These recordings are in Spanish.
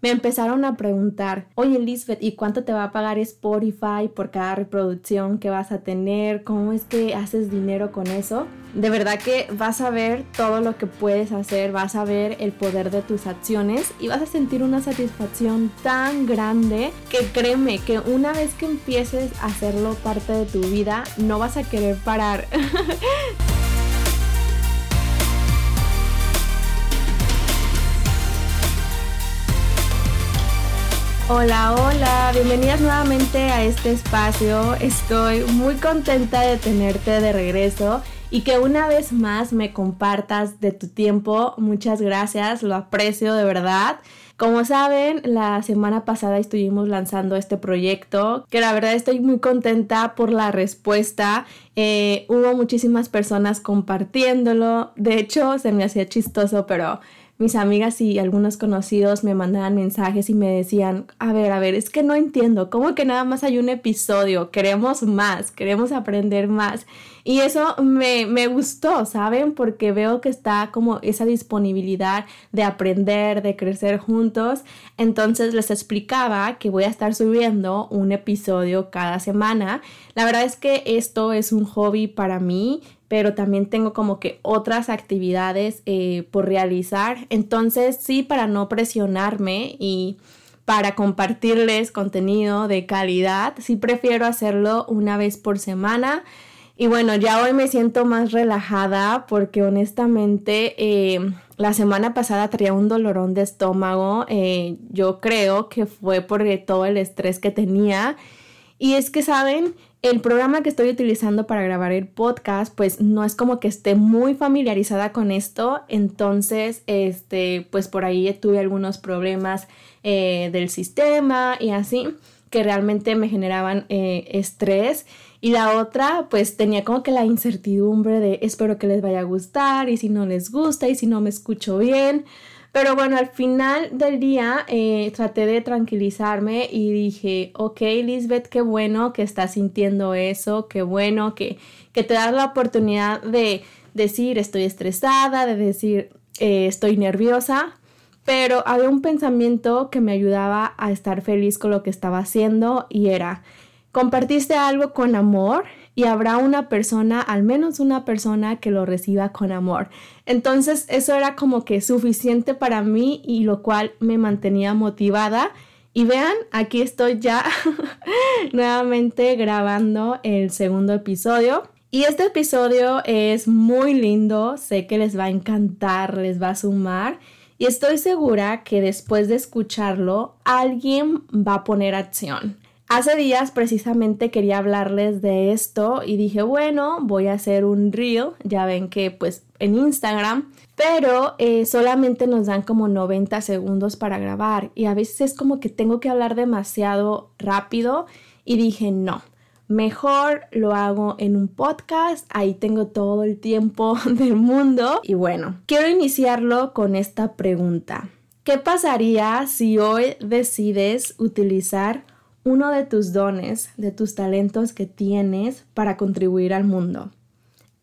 me empezaron a preguntar, oye Lisbeth, ¿y cuánto te va a pagar Spotify por cada reproducción que vas a tener? ¿Cómo es que haces dinero con eso? De verdad que vas a ver todo lo que puedes hacer, vas a ver el poder de tus acciones y vas a sentir una satisfacción tan grande que créeme que una vez que empieces a hacerlo parte de tu vida, no vas a querer parar. Hola, hola, bienvenidas nuevamente a este espacio. Estoy muy contenta de tenerte de regreso y que una vez más me compartas de tu tiempo. Muchas gracias, lo aprecio de verdad. Como saben, la semana pasada estuvimos lanzando este proyecto, que la verdad estoy muy contenta por la respuesta. Eh, hubo muchísimas personas compartiéndolo. De hecho, se me hacía chistoso, pero mis amigas y algunos conocidos me mandaban mensajes y me decían, a ver, a ver, es que no entiendo, ¿cómo que nada más hay un episodio? Queremos más, queremos aprender más. Y eso me, me gustó, ¿saben? Porque veo que está como esa disponibilidad de aprender, de crecer juntos. Entonces les explicaba que voy a estar subiendo un episodio cada semana. La verdad es que esto es un hobby para mí pero también tengo como que otras actividades eh, por realizar. Entonces, sí, para no presionarme y para compartirles contenido de calidad, sí prefiero hacerlo una vez por semana. Y bueno, ya hoy me siento más relajada porque honestamente eh, la semana pasada traía un dolorón de estómago. Eh, yo creo que fue por todo el estrés que tenía. Y es que, ¿saben? el programa que estoy utilizando para grabar el podcast, pues no es como que esté muy familiarizada con esto, entonces, este, pues por ahí tuve algunos problemas eh, del sistema y así, que realmente me generaban estrés. Y la otra, pues tenía como que la incertidumbre de espero que les vaya a gustar y si no les gusta y si no me escucho bien. Pero bueno, al final del día eh, traté de tranquilizarme y dije, ok, Lisbeth, qué bueno que estás sintiendo eso, qué bueno que, que te das la oportunidad de decir estoy estresada, de decir eh, estoy nerviosa, pero había un pensamiento que me ayudaba a estar feliz con lo que estaba haciendo y era, compartiste algo con amor y habrá una persona, al menos una persona que lo reciba con amor. Entonces eso era como que suficiente para mí y lo cual me mantenía motivada. Y vean, aquí estoy ya nuevamente grabando el segundo episodio. Y este episodio es muy lindo, sé que les va a encantar, les va a sumar y estoy segura que después de escucharlo alguien va a poner acción. Hace días precisamente quería hablarles de esto y dije, bueno, voy a hacer un reel, ya ven que pues en Instagram, pero eh, solamente nos dan como 90 segundos para grabar y a veces es como que tengo que hablar demasiado rápido y dije, no, mejor lo hago en un podcast, ahí tengo todo el tiempo del mundo y bueno, quiero iniciarlo con esta pregunta. ¿Qué pasaría si hoy decides utilizar uno de tus dones, de tus talentos que tienes para contribuir al mundo.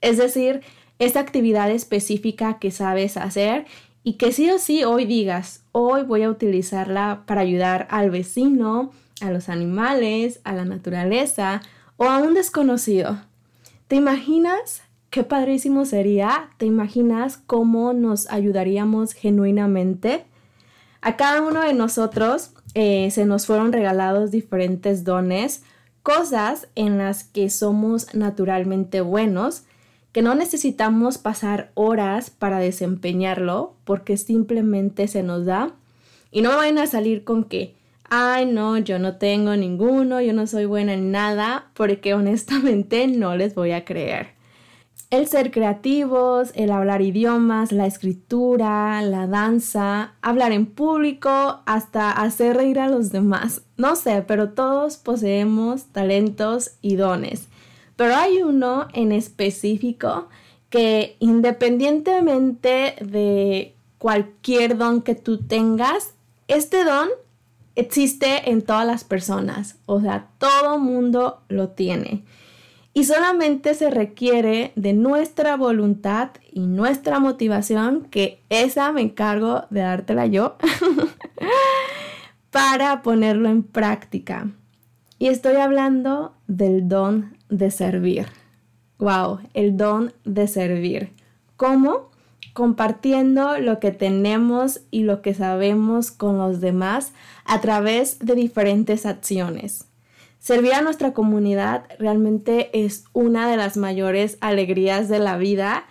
Es decir, esa actividad específica que sabes hacer y que sí o sí hoy digas, hoy voy a utilizarla para ayudar al vecino, a los animales, a la naturaleza o a un desconocido. ¿Te imaginas qué padrísimo sería? ¿Te imaginas cómo nos ayudaríamos genuinamente? A cada uno de nosotros eh, se nos fueron regalados diferentes dones, cosas en las que somos naturalmente buenos, que no necesitamos pasar horas para desempeñarlo porque simplemente se nos da. Y no vayan a salir con que, ay no, yo no tengo ninguno, yo no soy buena en nada, porque honestamente no les voy a creer el ser creativos, el hablar idiomas, la escritura, la danza, hablar en público, hasta hacer reír a los demás. No sé, pero todos poseemos talentos y dones. Pero hay uno en específico que independientemente de cualquier don que tú tengas, este don existe en todas las personas. O sea, todo mundo lo tiene y solamente se requiere de nuestra voluntad y nuestra motivación, que esa me encargo de dártela yo. para ponerlo en práctica. Y estoy hablando del don de servir. Wow, el don de servir. ¿Cómo? Compartiendo lo que tenemos y lo que sabemos con los demás a través de diferentes acciones. Servir a nuestra comunidad realmente es una de las mayores alegrías de la vida.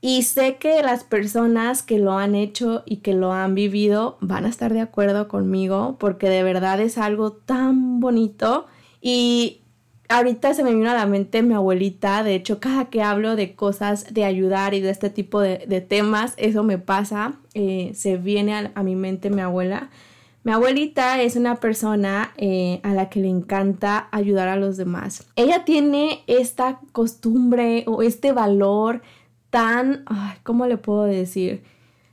Y sé que las personas que lo han hecho y que lo han vivido van a estar de acuerdo conmigo porque de verdad es algo tan bonito. Y ahorita se me vino a la mente mi abuelita, de hecho cada que hablo de cosas de ayudar y de este tipo de, temas, eso me pasa, eh, se viene a, a mi mente mi abuela mi abuelita es una persona eh, a la que le encanta ayudar a los demás. Ella tiene esta costumbre o este valor tan, ¿cómo le puedo decir?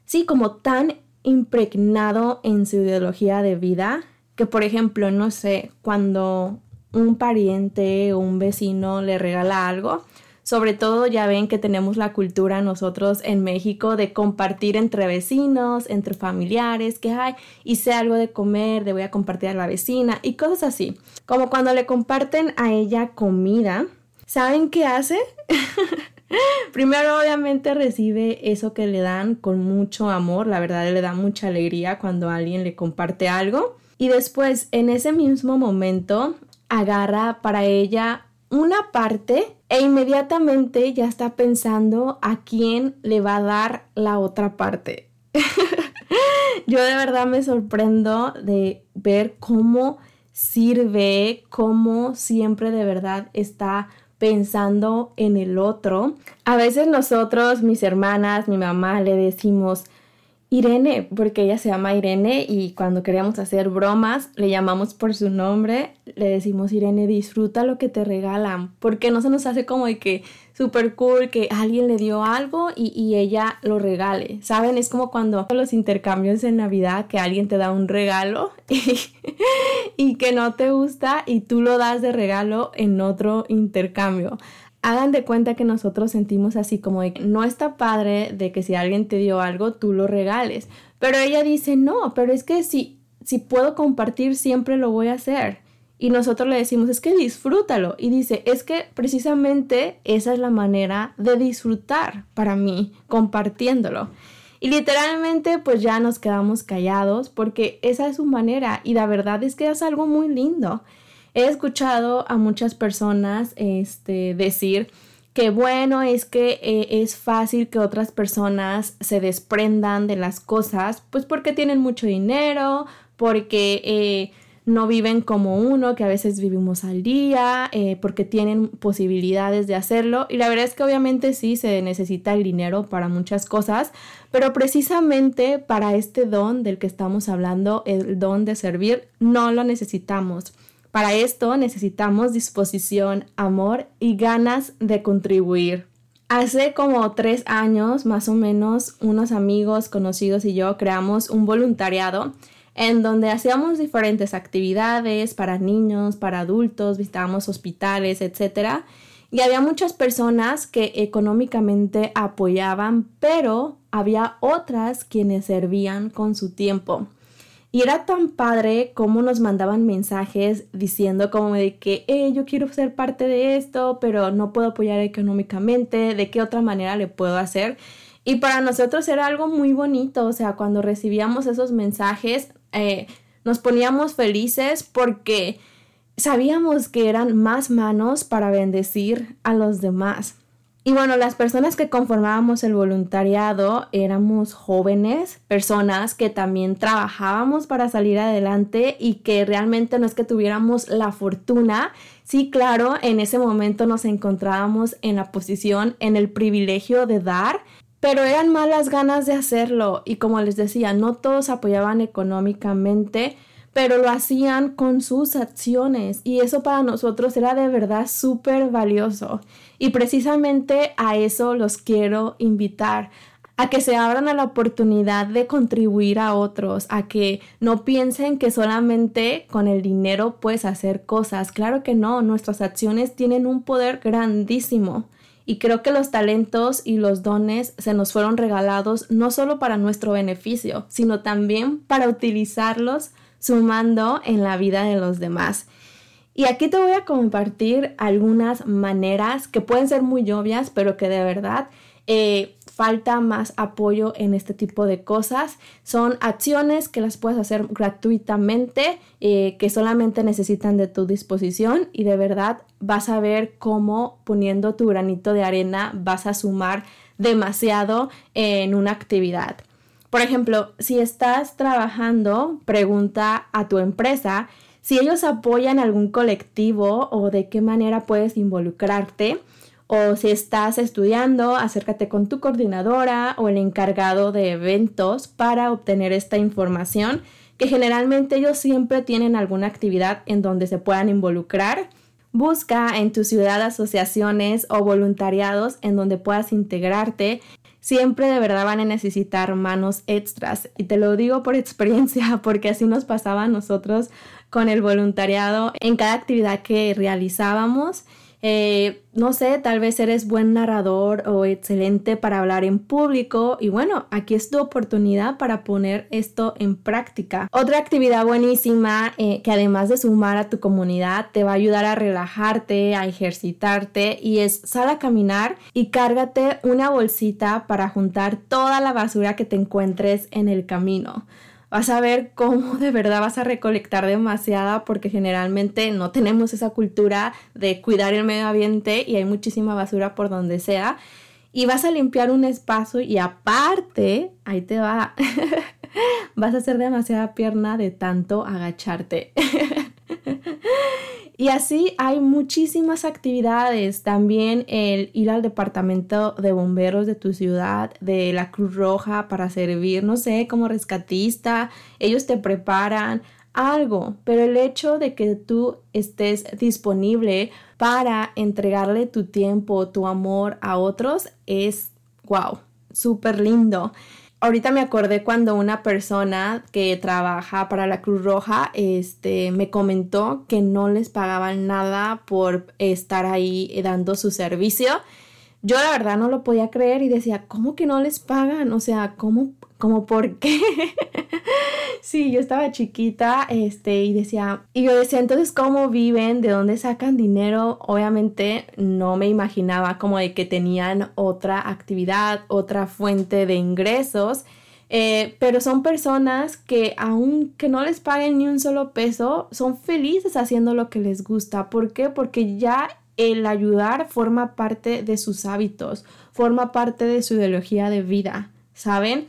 Sí, como tan impregnado en su ideología de vida que, por ejemplo, no sé, cuando un pariente o un vecino le regala algo, sobre todo ya ven que tenemos la cultura nosotros en México de compartir entre vecinos, entre familiares, que hay, hice algo de comer, le voy a compartir a la vecina y cosas así. Como cuando le comparten a ella comida, ¿saben qué hace? Primero obviamente recibe eso que le dan con mucho amor, la verdad le da mucha alegría cuando alguien le comparte algo. Y después, en ese mismo momento, agarra para ella una parte e inmediatamente ya está pensando a quién le va a dar la otra parte. Yo de verdad me sorprendo de ver cómo sirve, cómo siempre de verdad está pensando en el otro. A veces nosotros, mis hermanas, mi mamá, le decimos, Irene, porque ella se llama Irene y cuando queremos hacer bromas le llamamos por su nombre, le decimos Irene, disfruta lo que te regalan, porque no se nos hace como de que súper cool que alguien le dio algo y, y, ella lo regale, ¿saben? Es como cuando los intercambios en Navidad que alguien te da un regalo y, y que no te gusta y tú lo das de regalo en otro intercambio hagan de cuenta que nosotros sentimos así como de que no está padre de que si alguien te dio algo, tú lo regales. Pero ella dice, no, pero es que si, si puedo compartir, siempre lo voy a hacer. Y nosotros le decimos, es que disfrútalo. Y dice, es que precisamente esa es la manera de disfrutar para mí, compartiéndolo. Y literalmente pues ya nos quedamos callados porque esa es su manera y la verdad es que es algo muy lindo. He escuchado a muchas personas este, decir que bueno, es que eh, es fácil que otras personas se desprendan de las cosas, pues porque tienen mucho dinero, porque eh, no viven como uno, que a veces vivimos al día, eh, porque tienen posibilidades de hacerlo. Y la verdad es que obviamente sí se necesita el dinero para muchas cosas, pero precisamente para este don del que estamos hablando, el don de servir, no lo necesitamos. Para esto necesitamos disposición, amor y ganas de contribuir. Hace como tres años, más o menos, unos amigos conocidos y yo creamos un voluntariado en donde hacíamos diferentes actividades para niños, para adultos, visitábamos hospitales, etc. Y había muchas personas que económicamente apoyaban, pero había otras quienes servían con su tiempo. Y era tan padre como nos mandaban mensajes diciendo como de que, eh, yo quiero ser parte de esto, pero no puedo apoyar económicamente, de qué otra manera le puedo hacer. Y para nosotros era algo muy bonito, o sea, cuando recibíamos esos mensajes, eh, nos poníamos felices porque sabíamos que eran más manos para bendecir a los demás. Y bueno, las personas que conformábamos el voluntariado éramos jóvenes, personas que también trabajábamos para salir adelante y que realmente no es que tuviéramos la fortuna. Sí, claro, en ese momento nos encontrábamos en la posición, en el privilegio de dar, pero eran malas ganas de hacerlo y como les decía, no todos apoyaban económicamente pero lo hacían con sus acciones y eso para nosotros era de verdad súper valioso. Y precisamente a eso los quiero invitar, a que se abran a la oportunidad de contribuir a otros, a que no piensen que solamente con el dinero puedes hacer cosas. Claro que no, nuestras acciones tienen un poder grandísimo. Y creo que los talentos y los dones se nos fueron regalados no solo para nuestro beneficio, sino también para utilizarlos sumando en la vida de los demás. Y aquí te voy a compartir algunas maneras que pueden ser muy obvias, pero que de verdad eh, falta más apoyo en este tipo de cosas. Son acciones que las puedes hacer gratuitamente, eh, que solamente necesitan de tu disposición y de verdad vas a ver cómo poniendo tu granito de arena vas a sumar demasiado en una actividad. Por ejemplo, si estás trabajando, pregunta a tu empresa si ellos apoyan algún colectivo o de qué manera puedes involucrarte o si estás estudiando, acércate con tu coordinadora o el encargado de eventos para obtener esta información, que generalmente ellos siempre tienen alguna actividad en donde se puedan involucrar. Busca en tu ciudad asociaciones o voluntariados en donde puedas integrarte. Siempre de verdad van a necesitar manos extras. Y te lo digo por experiencia, porque así nos pasaba a nosotros con el voluntariado en cada actividad que realizábamos. Eh, no sé, tal vez eres buen narrador o excelente para hablar en público y bueno, aquí es tu oportunidad para poner esto en práctica. Otra actividad buenísima eh, que además de sumar a tu comunidad te va a ayudar a relajarte, a ejercitarte y es sal a caminar y cárgate una bolsita para juntar toda la basura que te encuentres en el camino vas a ver cómo de verdad vas a recolectar demasiada porque generalmente no tenemos esa cultura de cuidar el medio ambiente y hay muchísima basura por donde sea. Y vas a limpiar un espacio y aparte, ahí te va, vas a hacer demasiada pierna de tanto agacharte. Y así hay muchísimas actividades. También el ir al departamento de bomberos de tu ciudad, de la Cruz Roja para servir, no sé, como rescatista. Ellos te preparan algo, pero el hecho de que tú estés disponible para entregarle tu tiempo, tu amor a otros es, wow, súper lindo. Ahorita me acordé cuando una persona que trabaja para la Cruz Roja este, me comentó que no les pagaban nada por estar ahí dando su servicio. Yo la verdad no lo podía creer y decía, ¿cómo que no les pagan? O sea, ¿cómo como por qué. sí, yo estaba chiquita, este, y decía, y yo decía, entonces, ¿cómo viven? ¿De dónde sacan dinero? Obviamente no me imaginaba como de que tenían otra actividad, otra fuente de ingresos. Eh, pero son personas que aunque no les paguen ni un solo peso, son felices haciendo lo que les gusta. ¿Por qué? Porque ya el ayudar forma parte de sus hábitos, forma parte de su ideología de vida, ¿saben?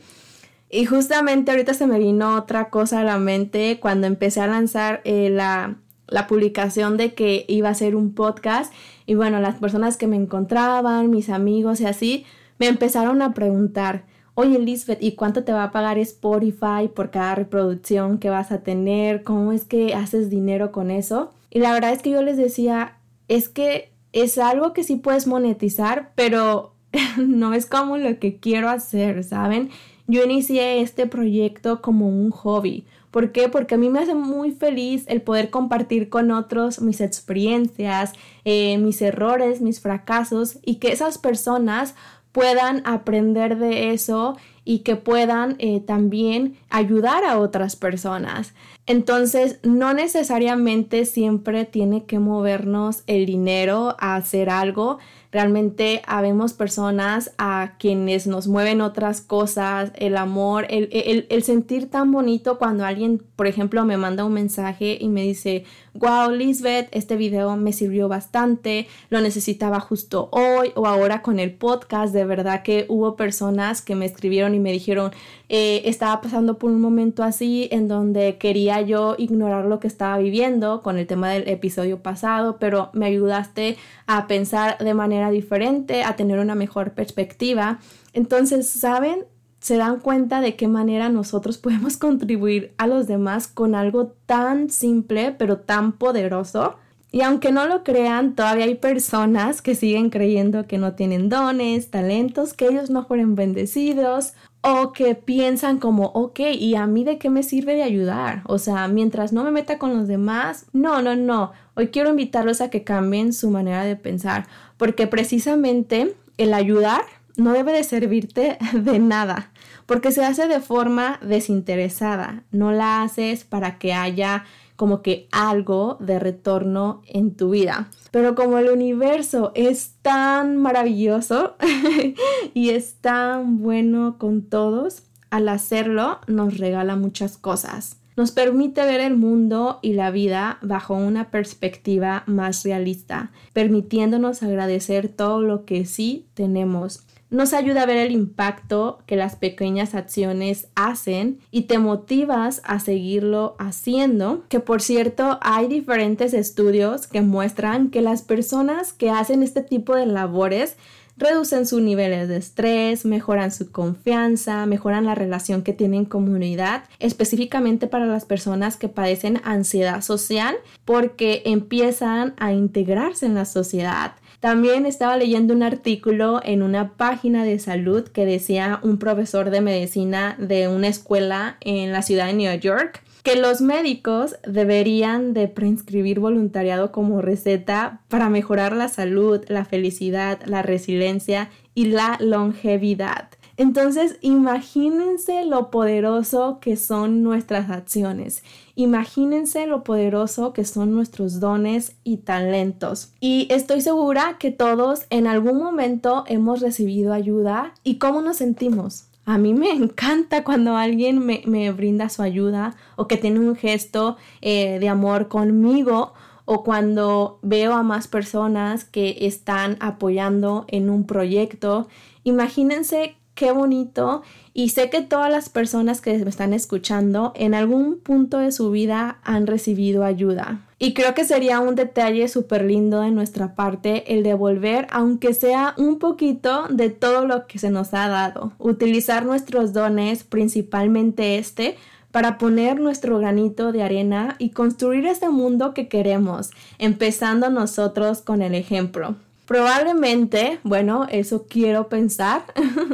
Y justamente ahorita se me vino otra cosa a la mente cuando empecé a lanzar eh, la, la publicación de que iba a ser un podcast. Y bueno, las personas que me encontraban, mis amigos y así, me empezaron a preguntar, oye Lisbeth, ¿y cuánto te va a pagar Spotify por cada reproducción que vas a tener? ¿Cómo es que haces dinero con eso? Y la verdad es que yo les decía, es que es algo que sí puedes monetizar, pero no es como lo que quiero hacer, ¿saben? Yo inicié este proyecto como un hobby. ¿Por qué? Porque a mí me hace muy feliz el poder compartir con otros mis experiencias, eh, mis errores, mis fracasos y que esas personas puedan aprender de eso y que puedan eh, también ayudar a otras personas. Entonces, no necesariamente siempre tiene que movernos el dinero a hacer algo, Realmente habemos personas a quienes nos mueven otras cosas, el amor, el, el, sentir tan bonito cuando alguien, por ejemplo, me manda un mensaje y me dice, wow, Lisbeth, este video me sirvió bastante, lo necesitaba justo hoy o ahora con el podcast. De verdad que hubo personas que me escribieron y me dijeron, eh, estaba pasando por un momento así en donde quería yo ignorar lo que estaba viviendo con el tema del episodio pasado, pero me ayudaste a pensar de manera diferente, a tener una mejor perspectiva. Entonces, ¿saben? Se dan cuenta de qué manera nosotros podemos contribuir a los demás con algo tan simple pero tan poderoso. Y aunque no lo crean, todavía hay personas que siguen creyendo que no tienen dones, talentos, que ellos no fueron bendecidos o que piensan como, ok, ¿y a mí de qué me sirve de ayudar? O sea, mientras no me meta con los demás, no, no, no. Hoy quiero invitarlos a que cambien su manera de pensar, porque precisamente el ayudar no debe de servirte de nada, porque se hace de forma desinteresada, no la haces para que haya como que algo de retorno en tu vida. Pero como el universo es tan maravilloso y es tan bueno con todos, al hacerlo nos regala muchas cosas. Nos permite ver el mundo y la vida bajo una perspectiva más realista, permitiéndonos agradecer todo lo que sí tenemos nos ayuda a ver el impacto que las pequeñas acciones hacen y te motivas a seguirlo haciendo. Que por cierto, hay diferentes estudios que muestran que las personas que hacen este tipo de labores reducen sus niveles de estrés, mejoran su confianza, mejoran la relación que tienen en comunidad, específicamente para las personas que padecen ansiedad social porque empiezan a integrarse en la sociedad. También estaba leyendo un artículo en una página de salud que decía un profesor de medicina de una escuela en la ciudad de New York que los médicos deberían de prescribir voluntariado como receta para mejorar la salud, la felicidad, la resiliencia y la longevidad. Entonces, imagínense lo poderoso que son nuestras acciones. Imagínense lo poderoso que son nuestros dones y talentos. Y estoy segura que todos en algún momento hemos recibido ayuda y cómo nos sentimos. A mí me encanta cuando alguien me, brinda su ayuda o que tiene un gesto eh, de amor conmigo o cuando veo a más personas que están apoyando en un proyecto. Imagínense qué bonito y sé que todas las personas que me están escuchando en algún punto de su vida han recibido ayuda. Y creo que sería un detalle súper lindo de nuestra parte el devolver, aunque sea un poquito de todo lo que se nos ha dado. Utilizar nuestros dones, principalmente este, para poner nuestro granito de arena y construir ese mundo que queremos, empezando nosotros con el ejemplo. Probablemente, bueno, eso quiero pensar,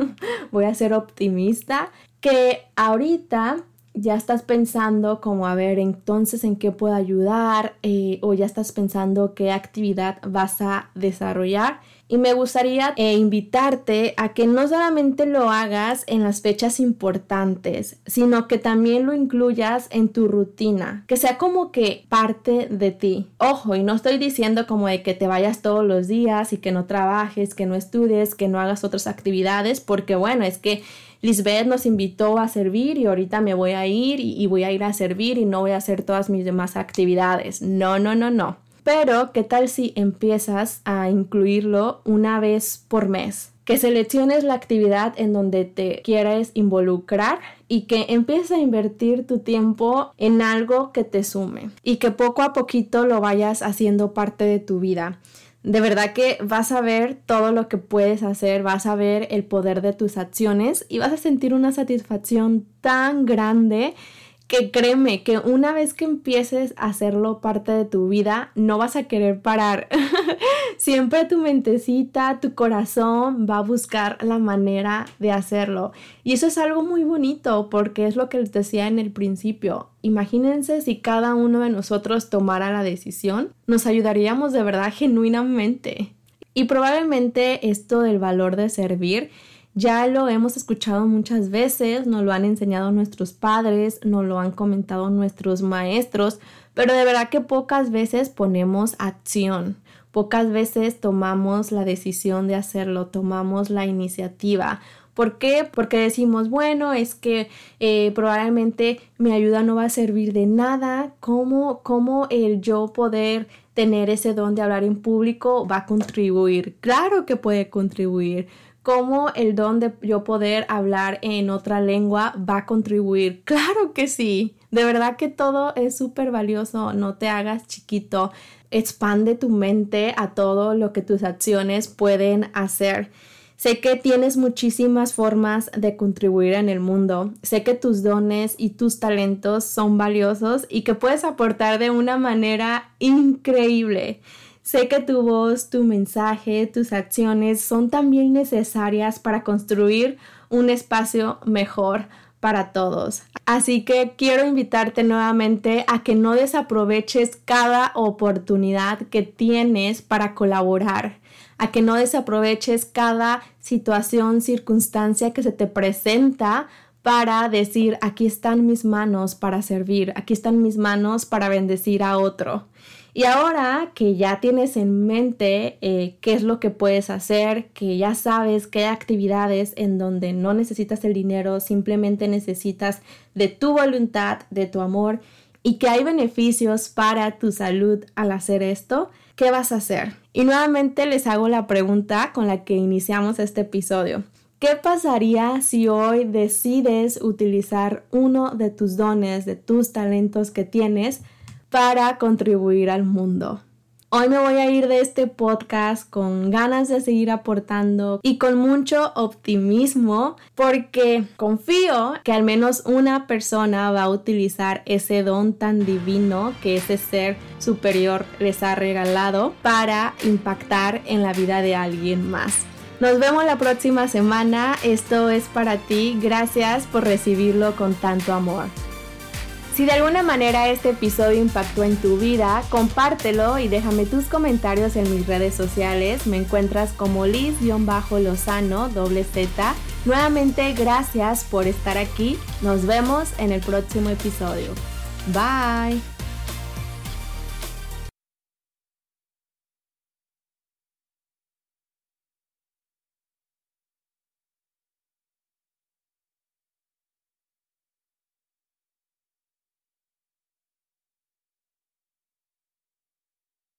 voy a ser optimista, que ahorita ya estás pensando como, a ver, entonces en qué puedo ayudar eh, o ya estás pensando qué actividad vas a desarrollar y me gustaría eh, invitarte a que no solamente lo hagas en las fechas importantes, sino que también lo incluyas en tu rutina, que sea como que parte de ti. Ojo, y no estoy diciendo como de que te vayas todos los días y que no trabajes, que no estudies, que no hagas otras actividades, porque bueno, es que Lisbeth nos invitó a servir y ahorita me voy a ir y voy a ir a servir y no voy a hacer todas mis demás actividades. No, no, no, no. Pero, ¿qué tal si empiezas a incluirlo una vez por mes? Que selecciones la actividad en donde te quieres involucrar y que empieces a invertir tu tiempo en algo que te sume y que poco a poquito lo vayas haciendo parte de tu vida. De verdad que vas a ver todo lo que puedes hacer, vas a ver el poder de tus acciones y vas a sentir una satisfacción tan grande que créeme que una vez que empieces a hacerlo parte de tu vida, no vas a querer parar. Siempre tu mentecita, tu corazón va a buscar la manera de hacerlo. Y eso es algo muy bonito porque es lo que les decía en el principio. Imagínense si cada uno de nosotros tomara la decisión, nos ayudaríamos de verdad genuinamente. Y probablemente esto del valor de servir ya lo hemos escuchado muchas veces, nos lo han enseñado nuestros padres, nos lo han comentado nuestros maestros, pero de verdad que pocas veces ponemos acción, pocas veces tomamos la decisión de hacerlo, tomamos la iniciativa. ¿Por qué? Porque decimos, bueno, es que eh, probablemente mi ayuda no va a servir de nada. ¿Cómo, ¿Cómo el yo poder tener ese don de hablar en público va a contribuir? Claro que puede contribuir cómo el don de yo poder hablar en otra lengua va a contribuir. Claro que sí. De verdad que todo es súper valioso. No te hagas chiquito. Expande tu mente a todo lo que tus acciones pueden hacer. Sé que tienes muchísimas formas de contribuir en el mundo. Sé que tus dones y tus talentos son valiosos y que puedes aportar de una manera increíble. Sé que tu voz, tu mensaje, tus acciones son también necesarias para construir un espacio mejor para todos. Así que quiero invitarte nuevamente a que no desaproveches cada oportunidad que tienes para colaborar, a que no desaproveches cada situación, circunstancia que se te presenta para decir, aquí están mis manos para servir, aquí están mis manos para bendecir a otro. Y ahora que ya tienes en mente eh, qué es lo que puedes hacer, que ya sabes qué actividades en donde no necesitas el dinero, simplemente necesitas de tu voluntad, de tu amor y que hay beneficios para tu salud al hacer esto, ¿qué vas a hacer? Y nuevamente les hago la pregunta con la que iniciamos este episodio. ¿Qué pasaría si hoy decides utilizar uno de tus dones, de tus talentos que tienes para contribuir al mundo. Hoy me voy a ir de este podcast con ganas de seguir aportando y con mucho optimismo porque confío que al menos una persona va a utilizar ese don tan divino que ese ser superior les ha regalado para impactar en la vida de alguien más. Nos vemos la próxima semana. Esto es para ti. Gracias por recibirlo con tanto amor. Si de alguna manera este episodio impactó en tu vida, compártelo y déjame tus comentarios en mis redes sociales. Me encuentras como Liz-Lozano, doble Z. Nuevamente, gracias por estar aquí. Nos vemos en el próximo episodio. Bye.